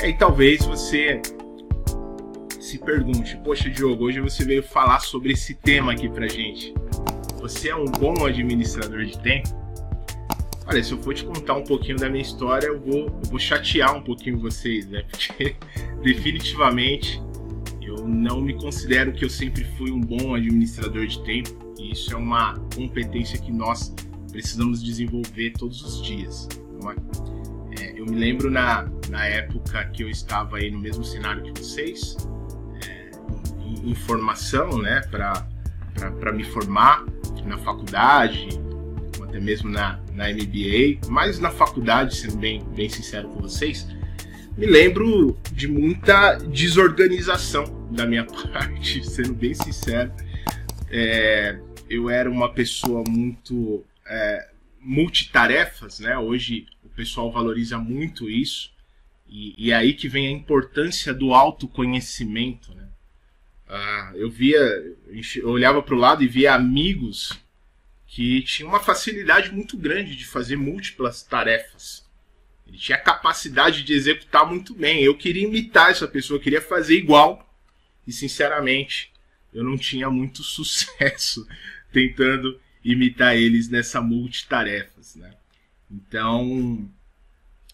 E aí talvez você se pergunte, poxa Diogo, hoje você veio falar sobre esse tema aqui pra gente. Você é um bom administrador de tempo? Olha, se eu for te contar um pouquinho da minha história, eu vou, eu vou chatear um pouquinho vocês, né? Porque definitivamente eu não me considero que eu sempre fui um bom administrador de tempo. E isso é uma competência que nós precisamos desenvolver todos os dias, não é? Eu me lembro na, na época que eu estava aí no mesmo cenário que vocês, é, em, formação, né, para me formar na faculdade, até mesmo na, na MBA, mas na faculdade, sendo bem, bem sincero com vocês, me lembro de muita desorganização da minha parte, sendo bem sincero. É, eu era uma pessoa muito é, multitarefas, né? Hoje o pessoal valoriza muito isso. E, e é aí que vem a importância do autoconhecimento, né? Ah, eu via, eu olhava para o lado e via amigos que tinham uma facilidade muito grande de fazer múltiplas tarefas. Ele tinha a capacidade de executar muito bem. Eu queria imitar essa pessoa, queria fazer igual. E sinceramente, eu não tinha muito sucesso tentando imitar eles nessa multitarefas, né? Então,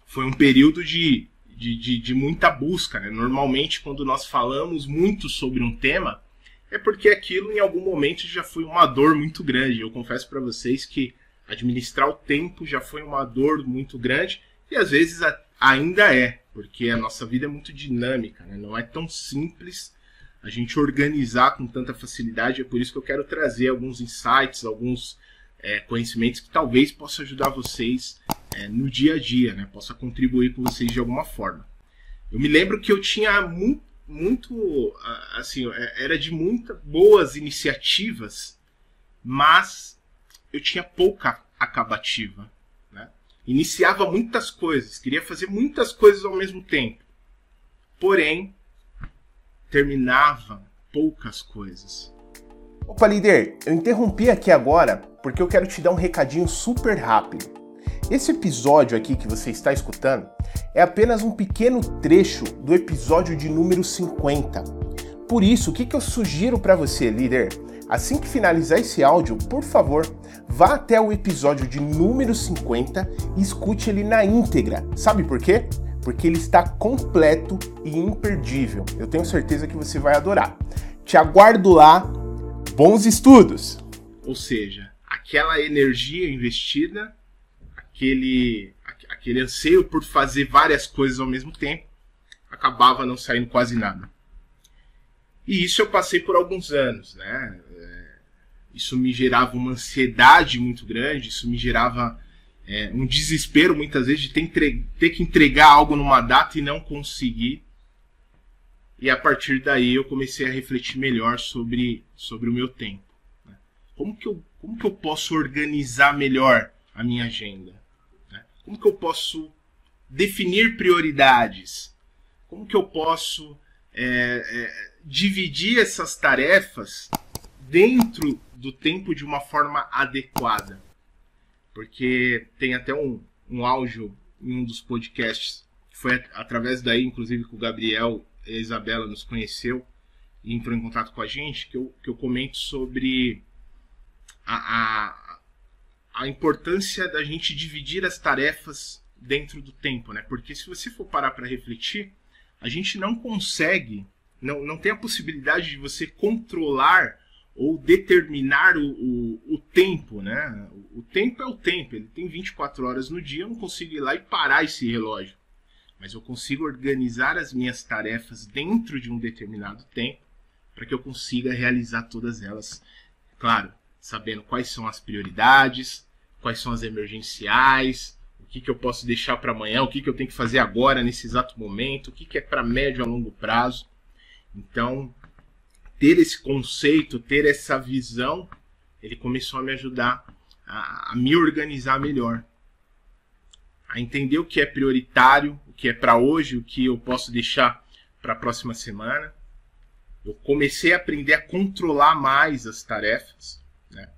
foi um período de, de, de, de muita busca, né? Normalmente, quando nós falamos muito sobre um tema, é porque aquilo em algum momento já foi uma dor muito grande. Eu confesso para vocês que administrar o tempo já foi uma dor muito grande e às vezes ainda é, porque a nossa vida é muito dinâmica, né? não é tão simples a gente organizar com tanta facilidade. É por isso que eu quero trazer alguns insights, alguns é, conhecimentos que talvez possa ajudar vocês é, no dia a dia, né? possa contribuir com vocês de alguma forma. Eu me lembro que eu tinha muito, muito assim, é, era de muitas boas iniciativas, mas eu tinha pouca acabativa. Né? Iniciava muitas coisas, queria fazer muitas coisas ao mesmo tempo. Porém, terminava poucas coisas. Opa, líder, eu interrompi aqui agora porque eu quero te dar um recadinho super rápido. Esse episódio aqui que você está escutando é apenas um pequeno trecho do episódio de número 50. Por isso, o que, que eu sugiro para você, líder? Assim que finalizar esse áudio, por favor, vá até o episódio de número 50 e escute ele na íntegra. Sabe por quê? porque ele está completo e imperdível. Eu tenho certeza que você vai adorar. Te aguardo lá. Bons estudos! Ou seja, aquela energia investida, aquele, aquele anseio por fazer várias coisas ao mesmo tempo, acabava não saindo quase nada. E isso eu passei por alguns anos, né? É, isso me gerava uma ansiedade muito grande, isso me gerava é, um desespero muitas vezes de ter, ter, que entregar algo numa data e não conseguir. E a partir daí eu comecei a refletir melhor sobre, sobre o meu tempo. Né? Como, que eu, como que eu posso organizar melhor a minha agenda? Né? Como que eu posso definir prioridades? Como que eu posso é, é, dividir essas tarefas dentro do tempo de uma forma adequada? porque tem até um, um áudio em um dos podcasts, que foi através daí, inclusive, que o Gabriel a Isabela nos conheceu e entrou em contato com a gente, que eu, que eu comento sobre a, a, a importância da gente dividir as tarefas dentro do tempo, né? Porque se você for parar para refletir, a gente não consegue, não, não tem a possibilidade de você controlar ou determinar o, o, o, tempo, né? O tempo é o tempo, ele tem 24 horas no dia, eu não consigo ir lá e parar esse relógio. Mas eu consigo organizar as minhas tarefas dentro de um determinado tempo para que eu consiga realizar todas elas, claro, sabendo quais são as prioridades, quais são as emergenciais, o que, que eu posso deixar para amanhã, o que, que eu tenho que fazer agora, nesse exato momento, o que, que é para médio a longo prazo. Então, ter esse conceito, ter essa visão, ele começou a me ajudar a, a me organizar melhor, a entender o que é prioritário, que é para hoje, o que eu posso deixar para a próxima semana. Eu comecei a aprender a controlar mais as tarefas, né?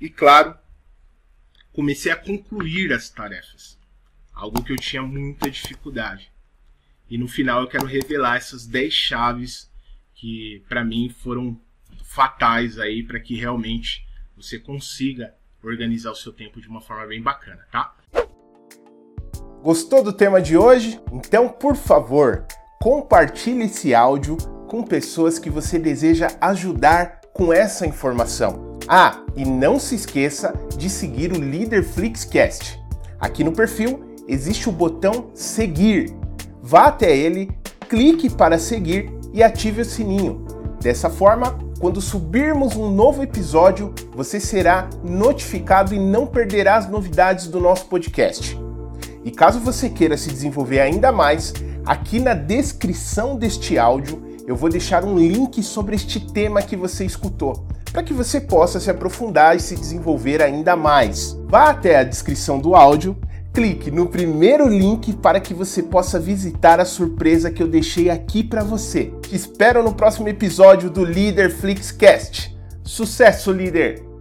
E claro, comecei a concluir as tarefas, algo que eu tinha muita dificuldade. E no final eu quero revelar essas 10 chaves que para mim foram fatais aí para que realmente você consiga organizar o seu tempo de uma forma bem bacana, tá? Gostou do tema de hoje? Então, por favor, compartilhe esse áudio com pessoas que você deseja ajudar com essa informação. Ah, e não se esqueça de seguir o Líder Flixcast. Aqui no perfil existe o botão seguir. Vá até ele, clique para seguir e ative o sininho. Dessa forma, quando subirmos um novo episódio, você será notificado e não perderá as novidades do nosso podcast. E caso você queira se desenvolver ainda mais, aqui na descrição deste áudio eu vou deixar um link sobre este tema que você escutou, para que você possa se aprofundar e se desenvolver ainda mais. Vá até a descrição do áudio, clique no primeiro link para que você possa visitar a surpresa que eu deixei aqui para você. Te espero no próximo episódio do Líder Flixcast. Sucesso, líder!